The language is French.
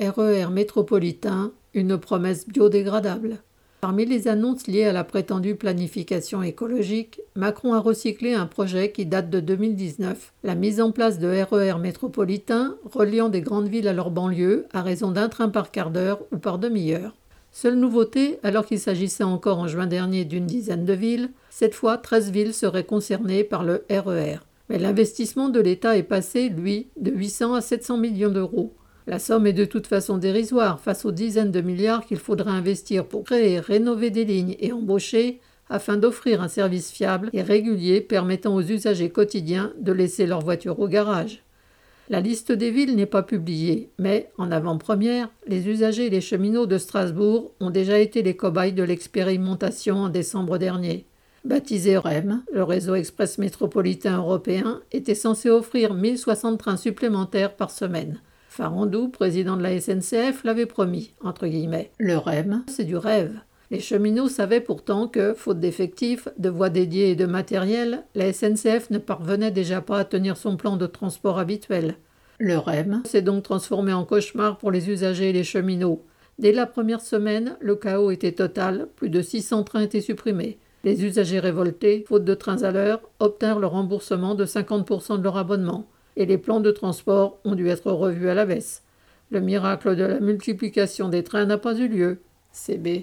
RER métropolitain, une promesse biodégradable. Parmi les annonces liées à la prétendue planification écologique, Macron a recyclé un projet qui date de 2019, la mise en place de RER métropolitains reliant des grandes villes à leurs banlieues à raison d'un train par quart d'heure ou par demi-heure. Seule nouveauté, alors qu'il s'agissait encore en juin dernier d'une dizaine de villes, cette fois 13 villes seraient concernées par le RER. Mais l'investissement de l'État est passé, lui, de 800 à 700 millions d'euros. La somme est de toute façon dérisoire face aux dizaines de milliards qu'il faudra investir pour créer, rénover des lignes et embaucher afin d'offrir un service fiable et régulier permettant aux usagers quotidiens de laisser leur voiture au garage. La liste des villes n'est pas publiée, mais, en avant-première, les usagers et les cheminots de Strasbourg ont déjà été les cobayes de l'expérimentation en décembre dernier. Baptisé REM, le réseau express métropolitain européen était censé offrir 1060 trains supplémentaires par semaine. Farandou, président de la SNCF, l'avait promis, entre guillemets. Le REM, c'est du rêve. Les cheminots savaient pourtant que, faute d'effectifs, de voies dédiées et de matériel, la SNCF ne parvenait déjà pas à tenir son plan de transport habituel. Le REM s'est donc transformé en cauchemar pour les usagers et les cheminots. Dès la première semaine, le chaos était total, plus de 600 trains étaient supprimés. Les usagers révoltés, faute de trains à l'heure, obtinrent le remboursement de 50% de leur abonnement et les plans de transport ont dû être revus à la baisse. Le miracle de la multiplication des trains n'a pas eu lieu. CB.